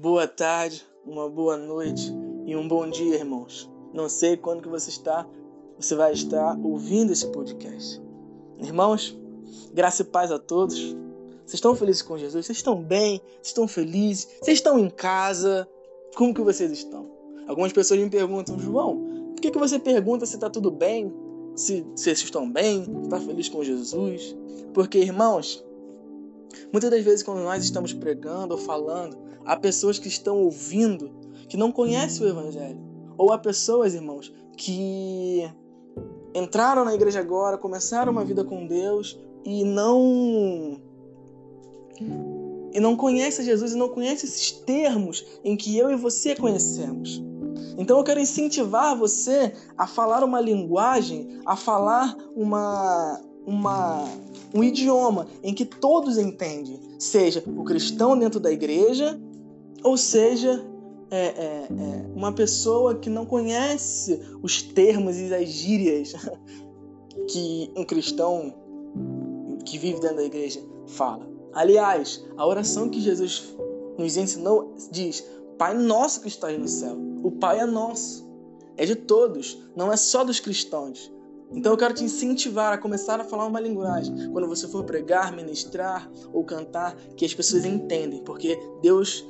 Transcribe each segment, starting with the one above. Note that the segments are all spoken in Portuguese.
boa tarde, uma boa noite e um bom dia, irmãos. Não sei quando que você está, você vai estar ouvindo esse podcast. Irmãos, graça e paz a todos. Vocês estão felizes com Jesus? Vocês estão bem? Vocês estão felizes? Vocês estão em casa? Como que vocês estão? Algumas pessoas me perguntam, João, por que, que você pergunta se está tudo bem? Se, se vocês estão bem? Está feliz com Jesus? Porque, irmãos, muitas das vezes quando nós estamos pregando ou falando, há pessoas que estão ouvindo que não conhecem o Evangelho. Ou há pessoas, irmãos, que entraram na igreja agora, começaram uma vida com Deus e não e não conhece Jesus e não conhece esses termos em que eu e você conhecemos. Então eu quero incentivar você a falar uma linguagem, a falar uma, uma, um idioma em que todos entendem, seja o cristão dentro da igreja, ou seja é, é, é uma pessoa que não conhece os termos e as gírias que um cristão que vive dentro da igreja fala. Aliás, a oração que Jesus nos ensinou diz: Pai nosso que estás no céu. O Pai é nosso, é de todos, não é só dos cristãos. Então eu quero te incentivar a começar a falar uma linguagem quando você for pregar, ministrar ou cantar que as pessoas entendem, porque Deus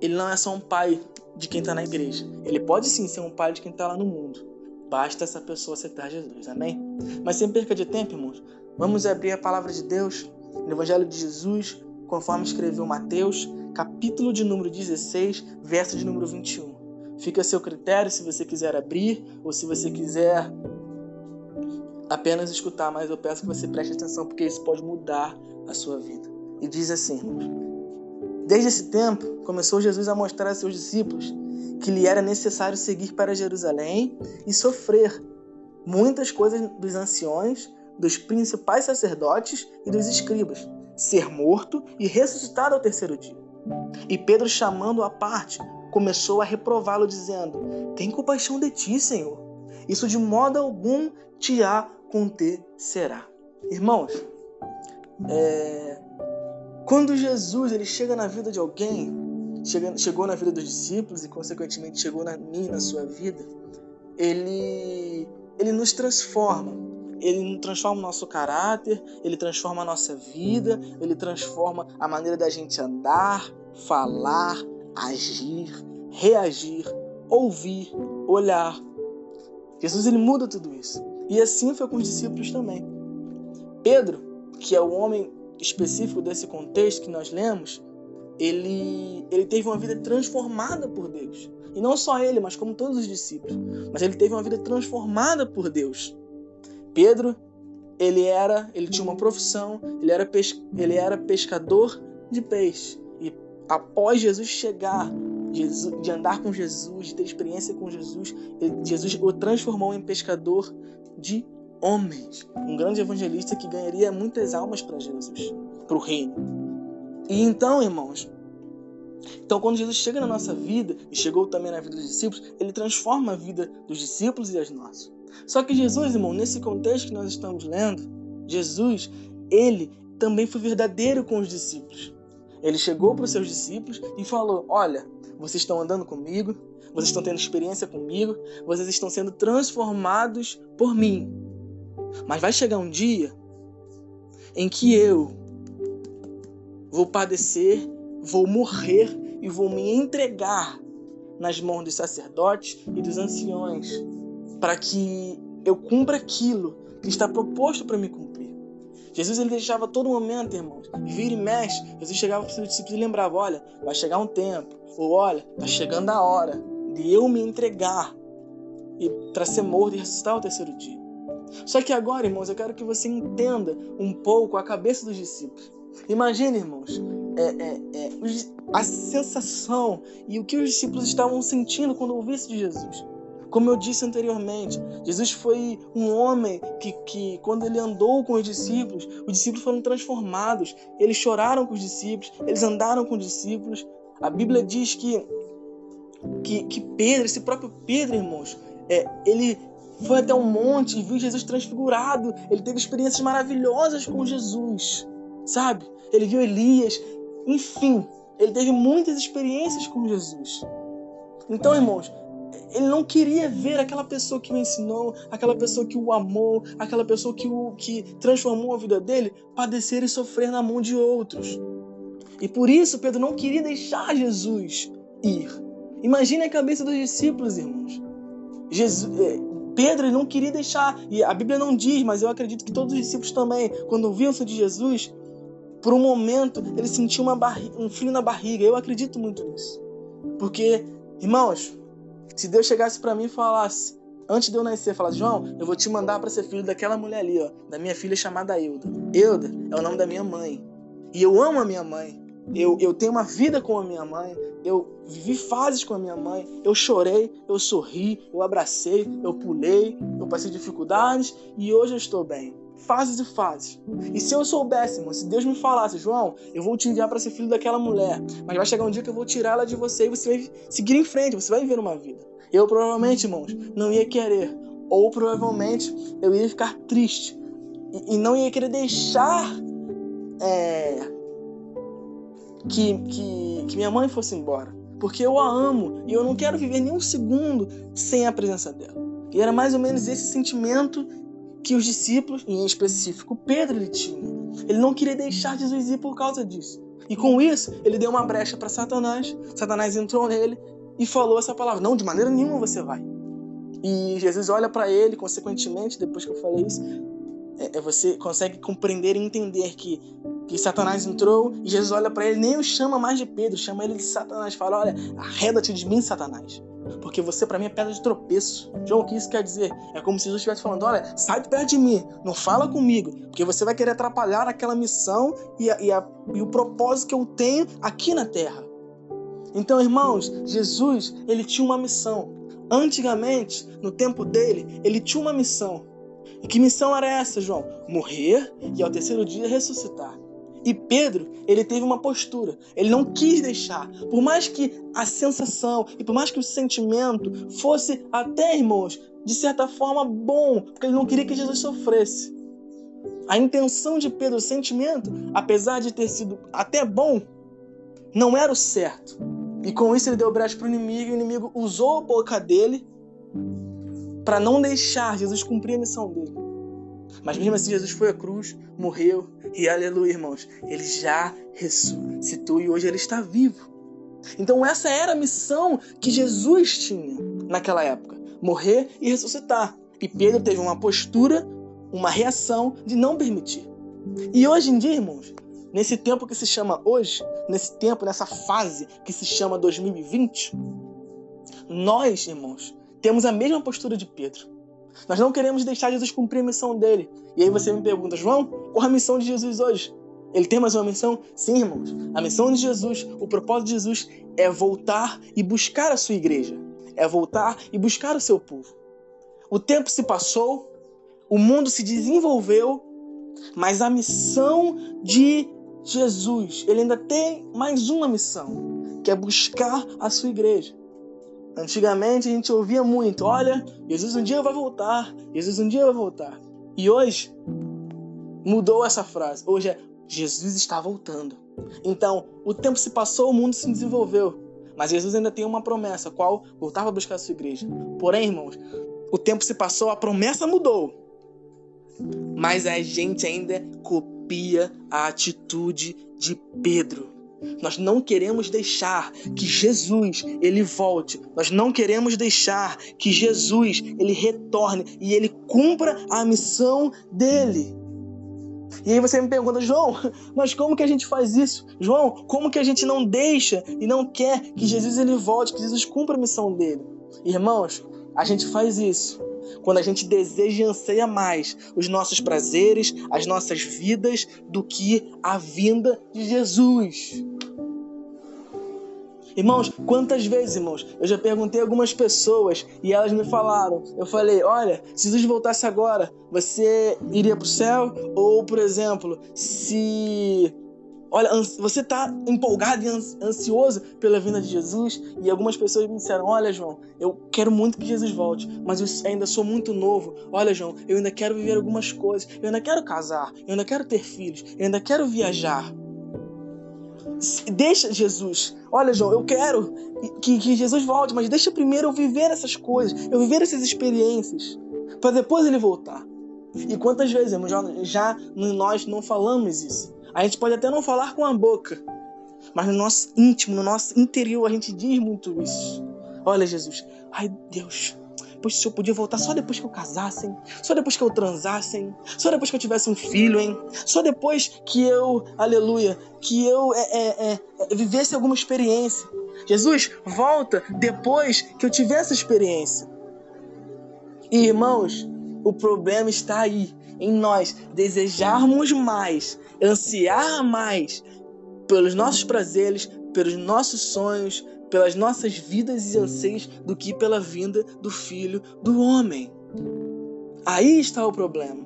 ele não é só um pai de quem está na igreja. Ele pode sim ser um pai de quem está lá no mundo. Basta essa pessoa aceitar Jesus, amém? Mas sem perca de tempo, irmãos, vamos abrir a palavra de Deus no Evangelho de Jesus, conforme escreveu Mateus, capítulo de número 16, verso de número 21. Fica a seu critério se você quiser abrir ou se você quiser apenas escutar, mas eu peço que você preste atenção porque isso pode mudar a sua vida. E diz assim, Desde esse tempo, começou Jesus a mostrar a seus discípulos que lhe era necessário seguir para Jerusalém e sofrer muitas coisas dos anciões, dos principais sacerdotes e dos escribas, ser morto e ressuscitado ao terceiro dia. E Pedro, chamando-o à parte, começou a reprová-lo, dizendo: Tem compaixão de ti, Senhor. Isso de modo algum te acontecerá. Irmãos, é... quando Jesus ele chega na vida de alguém, chega, chegou na vida dos discípulos e consequentemente chegou na minha, na sua vida, ele ele nos transforma ele transforma o nosso caráter, ele transforma a nossa vida, ele transforma a maneira da gente andar, falar, agir, reagir, ouvir, olhar. Jesus ele muda tudo isso. E assim foi com os discípulos também. Pedro, que é o homem específico desse contexto que nós lemos, ele, ele teve uma vida transformada por Deus. E não só ele, mas como todos os discípulos. Mas ele teve uma vida transformada por Deus. Pedro, ele era, ele tinha uma profissão, ele era, ele era pescador de peixe. E após Jesus chegar, De andar com Jesus, de ter experiência com Jesus, Jesus o transformou em pescador de homens. Um grande evangelista que ganharia muitas almas para Jesus, para o reino. E então, irmãos, então quando Jesus chega na nossa vida, e chegou também na vida dos discípulos, ele transforma a vida dos discípulos e as nossas. Só que Jesus, irmão, nesse contexto que nós estamos lendo, Jesus, ele também foi verdadeiro com os discípulos. Ele chegou para os seus discípulos e falou: Olha, vocês estão andando comigo, vocês estão tendo experiência comigo, vocês estão sendo transformados por mim. Mas vai chegar um dia em que eu vou padecer, vou morrer e vou me entregar nas mãos dos sacerdotes e dos anciões para que eu cumpra aquilo que está proposto para me cumprir. Jesus ele deixava todo momento, irmãos, vira e mexe. Jesus chegava para os seus discípulos e lembrava: olha, vai chegar um tempo, ou olha, está chegando a hora de eu me entregar e para ser morto e ressuscitar ao terceiro dia. Só que agora, irmãos, eu quero que você entenda um pouco a cabeça dos discípulos. Imagine, irmãos, é, é, é, a sensação e o que os discípulos estavam sentindo quando ouvissem de Jesus. Como eu disse anteriormente, Jesus foi um homem que, que, quando ele andou com os discípulos, os discípulos foram transformados. Eles choraram com os discípulos, eles andaram com os discípulos. A Bíblia diz que, que, que Pedro, esse próprio Pedro, irmãos, é, ele foi até um monte e viu Jesus transfigurado. Ele teve experiências maravilhosas com Jesus, sabe? Ele viu Elias. Enfim, Ele teve muitas experiências com Jesus. Então, irmãos, ele não queria ver aquela pessoa que o ensinou, aquela pessoa que o amou, aquela pessoa que, o, que transformou a vida dele, padecer e sofrer na mão de outros. E por isso Pedro não queria deixar Jesus ir. Imagine a cabeça dos discípulos, irmãos. Jesus, é, Pedro não queria deixar, e a Bíblia não diz, mas eu acredito que todos os discípulos também, quando ouviam-se de Jesus, por um momento ele sentiu um frio na barriga. Eu acredito muito nisso. Porque, irmãos, se Deus chegasse para mim e falasse, antes de eu nascer, falasse, João, eu vou te mandar para ser filho daquela mulher ali, ó, da minha filha chamada Euda. Euda é o nome da minha mãe. E eu amo a minha mãe. Eu, eu tenho uma vida com a minha mãe. Eu vivi fases com a minha mãe. Eu chorei, eu sorri, eu abracei, eu pulei, eu passei dificuldades e hoje eu estou bem. Fases e fases. E se eu soubesse, mano, se Deus me falasse, João, eu vou te enviar para ser filho daquela mulher, mas vai chegar um dia que eu vou tirar ela de você e você vai seguir em frente, você vai viver uma vida. Eu provavelmente, irmãos, não ia querer. Ou provavelmente eu ia ficar triste e, e não ia querer deixar é, que, que, que minha mãe fosse embora. Porque eu a amo e eu não quero viver nem um segundo sem a presença dela. E era mais ou menos esse sentimento que os discípulos, em específico Pedro, ele tinha. Ele não queria deixar Jesus ir por causa disso. E com isso, ele deu uma brecha para Satanás. Satanás entrou nele e falou essa palavra: Não, de maneira nenhuma você vai. E Jesus olha para ele, consequentemente, depois que eu falei isso, é, é, você consegue compreender e entender que que Satanás entrou e Jesus olha para ele, nem o chama mais de Pedro, chama ele de Satanás. Fala: Olha, arreda-te de mim, Satanás. Porque você para mim é pedra de tropeço. João, o que isso quer dizer? É como se Jesus estivesse falando: Olha, sai de perto de mim, não fala comigo, porque você vai querer atrapalhar aquela missão e, a, e, a, e o propósito que eu tenho aqui na terra. Então, irmãos, Jesus, ele tinha uma missão. Antigamente, no tempo dele, ele tinha uma missão. E que missão era essa, João? Morrer e ao terceiro dia ressuscitar. E Pedro, ele teve uma postura. Ele não quis deixar. Por mais que a sensação e por mais que o sentimento fosse até, irmãos, de certa forma bom, porque ele não queria que Jesus sofresse. A intenção de Pedro, o sentimento, apesar de ter sido até bom, não era o certo. E com isso ele deu brecha para o inimigo, e o inimigo usou a boca dele para não deixar Jesus cumprir a missão dele. Mas mesmo assim, Jesus foi à cruz, morreu, e aleluia, irmãos, ele já ressuscitou e hoje ele está vivo. Então, essa era a missão que Jesus tinha naquela época: morrer e ressuscitar. E Pedro teve uma postura, uma reação de não permitir. E hoje em dia, irmãos, nesse tempo que se chama hoje, nesse tempo, nessa fase que se chama 2020, nós, irmãos, temos a mesma postura de Pedro. Nós não queremos deixar Jesus cumprir a missão dele. E aí você me pergunta, João, qual a missão de Jesus hoje? Ele tem mais uma missão? Sim, irmãos. A missão de Jesus, o propósito de Jesus é voltar e buscar a sua igreja. É voltar e buscar o seu povo. O tempo se passou, o mundo se desenvolveu, mas a missão de Jesus, ele ainda tem mais uma missão, que é buscar a sua igreja. Antigamente a gente ouvia muito: olha, Jesus um dia vai voltar, Jesus um dia vai voltar. E hoje mudou essa frase. Hoje é Jesus está voltando. Então, o tempo se passou, o mundo se desenvolveu. Mas Jesus ainda tem uma promessa, qual voltar para buscar a sua igreja. Porém, irmãos, o tempo se passou, a promessa mudou. Mas a gente ainda copia a atitude de Pedro. Nós não queremos deixar que Jesus ele volte. Nós não queremos deixar que Jesus ele retorne e ele cumpra a missão dele. E aí você me pergunta, João, mas como que a gente faz isso? João, como que a gente não deixa e não quer que Jesus ele volte, que Jesus cumpra a missão dele? Irmãos, a gente faz isso quando a gente deseja e anseia mais os nossos prazeres, as nossas vidas, do que a vinda de Jesus. Irmãos, quantas vezes, irmãos, eu já perguntei a algumas pessoas e elas me falaram. Eu falei: olha, se Jesus voltasse agora, você iria para o céu? Ou, por exemplo, se. Olha, você está empolgado e ansioso pela vinda de Jesus? E algumas pessoas me disseram: Olha, João, eu quero muito que Jesus volte, mas eu ainda sou muito novo. Olha, João, eu ainda quero viver algumas coisas. Eu ainda quero casar, eu ainda quero ter filhos, eu ainda quero viajar. Deixa Jesus. Olha, João, eu quero que, que Jesus volte, mas deixa primeiro eu viver essas coisas, eu viver essas experiências, para depois ele voltar. E quantas vezes, já, já nós não falamos isso? A gente pode até não falar com a boca, mas no nosso íntimo, no nosso interior, a gente diz muito isso. Olha, Jesus, ai Deus, pois se eu podia voltar só depois que eu casasse, só depois que eu transasse, só depois que eu tivesse um filho, hein? só depois que eu, aleluia, que eu é, é, é, é vivesse alguma experiência. Jesus, volta depois que eu tiver essa experiência. E, irmãos, o problema está aí, em nós desejarmos mais, ansiar mais pelos nossos prazeres, pelos nossos sonhos, pelas nossas vidas e anseios do que pela vinda do Filho do Homem. Aí está o problema.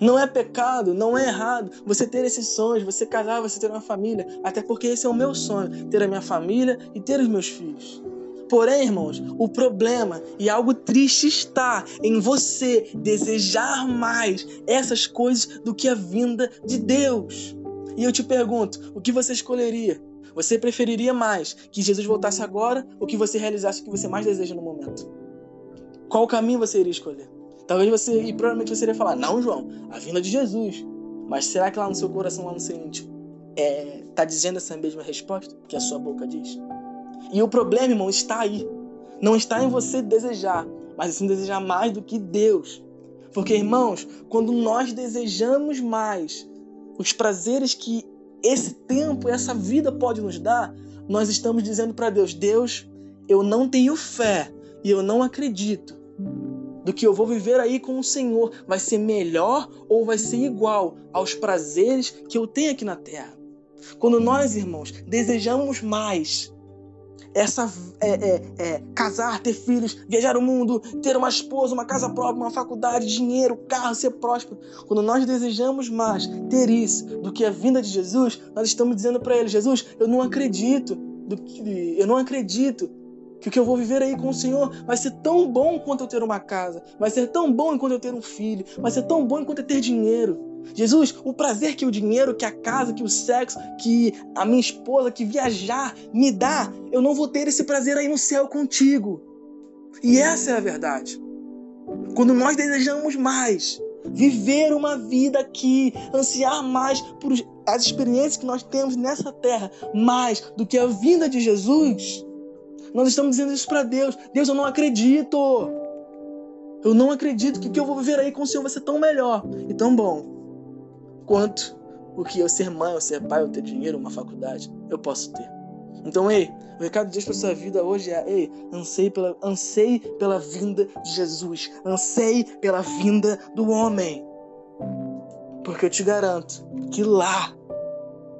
Não é pecado, não é errado você ter esses sonhos, você casar, você ter uma família, até porque esse é o meu sonho, ter a minha família e ter os meus filhos. Porém, irmãos, o problema e algo triste está em você desejar mais essas coisas do que a vinda de Deus. E eu te pergunto, o que você escolheria? Você preferiria mais que Jesus voltasse agora ou que você realizasse o que você mais deseja no momento? Qual caminho você iria escolher? Talvez você, e provavelmente você iria falar, não, João, a vinda de Jesus. Mas será que lá no seu coração, lá no seu íntimo, é, tá dizendo essa mesma resposta que a sua boca diz? E o problema, irmão, está aí. Não está em você desejar, mas sim desejar mais do que Deus. Porque, irmãos, quando nós desejamos mais os prazeres que esse tempo, essa vida pode nos dar, nós estamos dizendo para Deus: Deus, eu não tenho fé e eu não acredito do que eu vou viver aí com o Senhor vai ser melhor ou vai ser igual aos prazeres que eu tenho aqui na terra. Quando nós, irmãos, desejamos mais essa é, é, é, casar, ter filhos, viajar o mundo, ter uma esposa, uma casa própria, uma faculdade, dinheiro, carro, ser próspero. Quando nós desejamos mais ter isso do que a vinda de Jesus, nós estamos dizendo para ele: Jesus, eu não acredito, do que, eu não acredito que o que eu vou viver aí com o Senhor vai ser tão bom quanto eu ter uma casa, vai ser tão bom enquanto eu ter um filho, vai ser tão bom enquanto eu ter dinheiro. Jesus, o prazer que o dinheiro, que a casa, que o sexo, que a minha esposa, que viajar me dá, eu não vou ter esse prazer aí no céu contigo. E essa é a verdade. Quando nós desejamos mais, viver uma vida aqui, ansiar mais por as experiências que nós temos nessa terra, mais do que a vinda de Jesus, nós estamos dizendo isso para Deus. Deus, eu não acredito. Eu não acredito que o que eu vou viver aí com o Senhor vai ser tão melhor e tão bom quanto o que eu ser mãe, ou ser pai, ou ter dinheiro, uma faculdade, eu posso ter. Então, ei, o recado de Deus para sua vida hoje é: ei, anseie pela, anseie pela vinda de Jesus, anseie pela vinda do homem. Porque eu te garanto que lá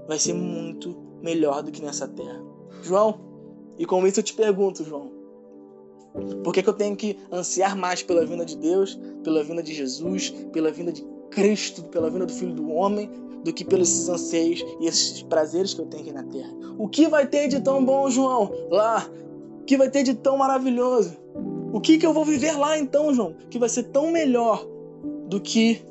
vai ser muito melhor do que nessa terra. João, e com isso eu te pergunto, João, por que, que eu tenho que ansiar mais pela vinda de Deus, pela vinda de Jesus, pela vinda de Cristo, pela vinda do Filho do Homem, do que pelos anseios e esses prazeres que eu tenho aqui na terra. O que vai ter de tão bom, João, lá? O que vai ter de tão maravilhoso? O que, que eu vou viver lá então, João? Que vai ser tão melhor do que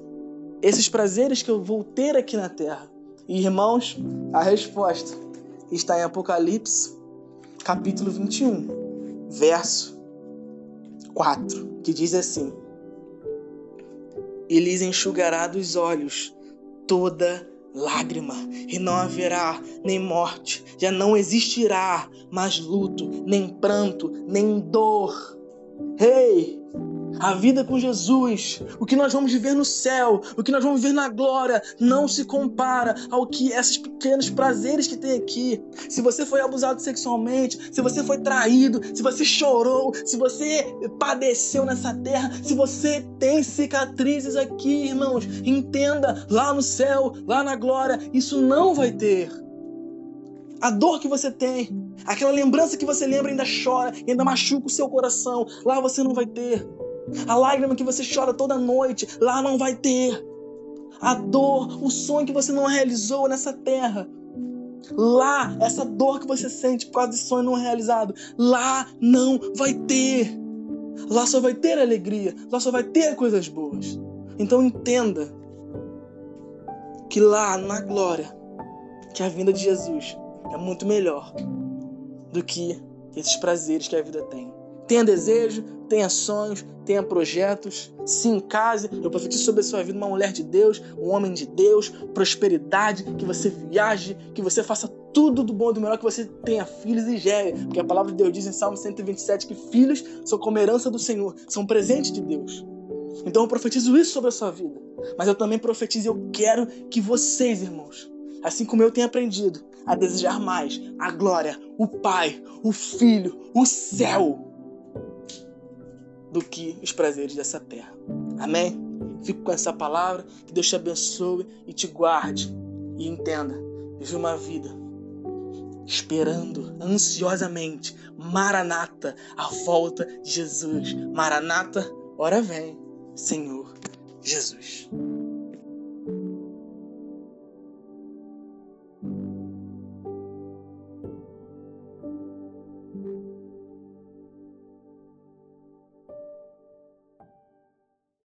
esses prazeres que eu vou ter aqui na terra? E, irmãos, a resposta está em Apocalipse, capítulo 21, verso 4, que diz assim: e lhes enxugará dos olhos toda lágrima, e não haverá nem morte, já não existirá mais luto, nem pranto, nem dor. Rei, hey, a vida com Jesus, o que nós vamos viver no céu, o que nós vamos viver na glória, não se compara ao que esses pequenos prazeres que tem aqui. Se você foi abusado sexualmente, se você foi traído, se você chorou, se você padeceu nessa terra, se você tem cicatrizes aqui, irmãos, entenda, lá no céu, lá na glória, isso não vai ter. A dor que você tem, aquela lembrança que você lembra ainda chora, ainda machuca o seu coração, lá você não vai ter. A lágrima que você chora toda noite, lá não vai ter. A dor, o sonho que você não realizou nessa terra. Lá, essa dor que você sente por causa de sonho não realizado, lá não vai ter. Lá só vai ter alegria, lá só vai ter coisas boas. Então entenda que lá na glória, que a vinda de Jesus, é muito melhor do que esses prazeres que a vida tem. Tenha desejo, tenha sonhos, tenha projetos, se encase. Eu profetizo sobre a sua vida uma mulher de Deus, um homem de Deus, prosperidade, que você viaje, que você faça tudo do bom e do melhor, que você tenha filhos e gere. Porque a palavra de Deus diz em Salmo 127 que filhos são como herança do Senhor, são presentes de Deus. Então eu profetizo isso sobre a sua vida. Mas eu também profetizo eu quero que vocês, irmãos, assim como eu tenho aprendido a desejar mais a glória, o Pai, o Filho, o céu, do que os prazeres dessa terra. Amém? Fico com essa palavra, que Deus te abençoe e te guarde. E entenda, vive uma vida esperando ansiosamente, Maranata, a volta de Jesus. Maranata, ora vem, Senhor Jesus.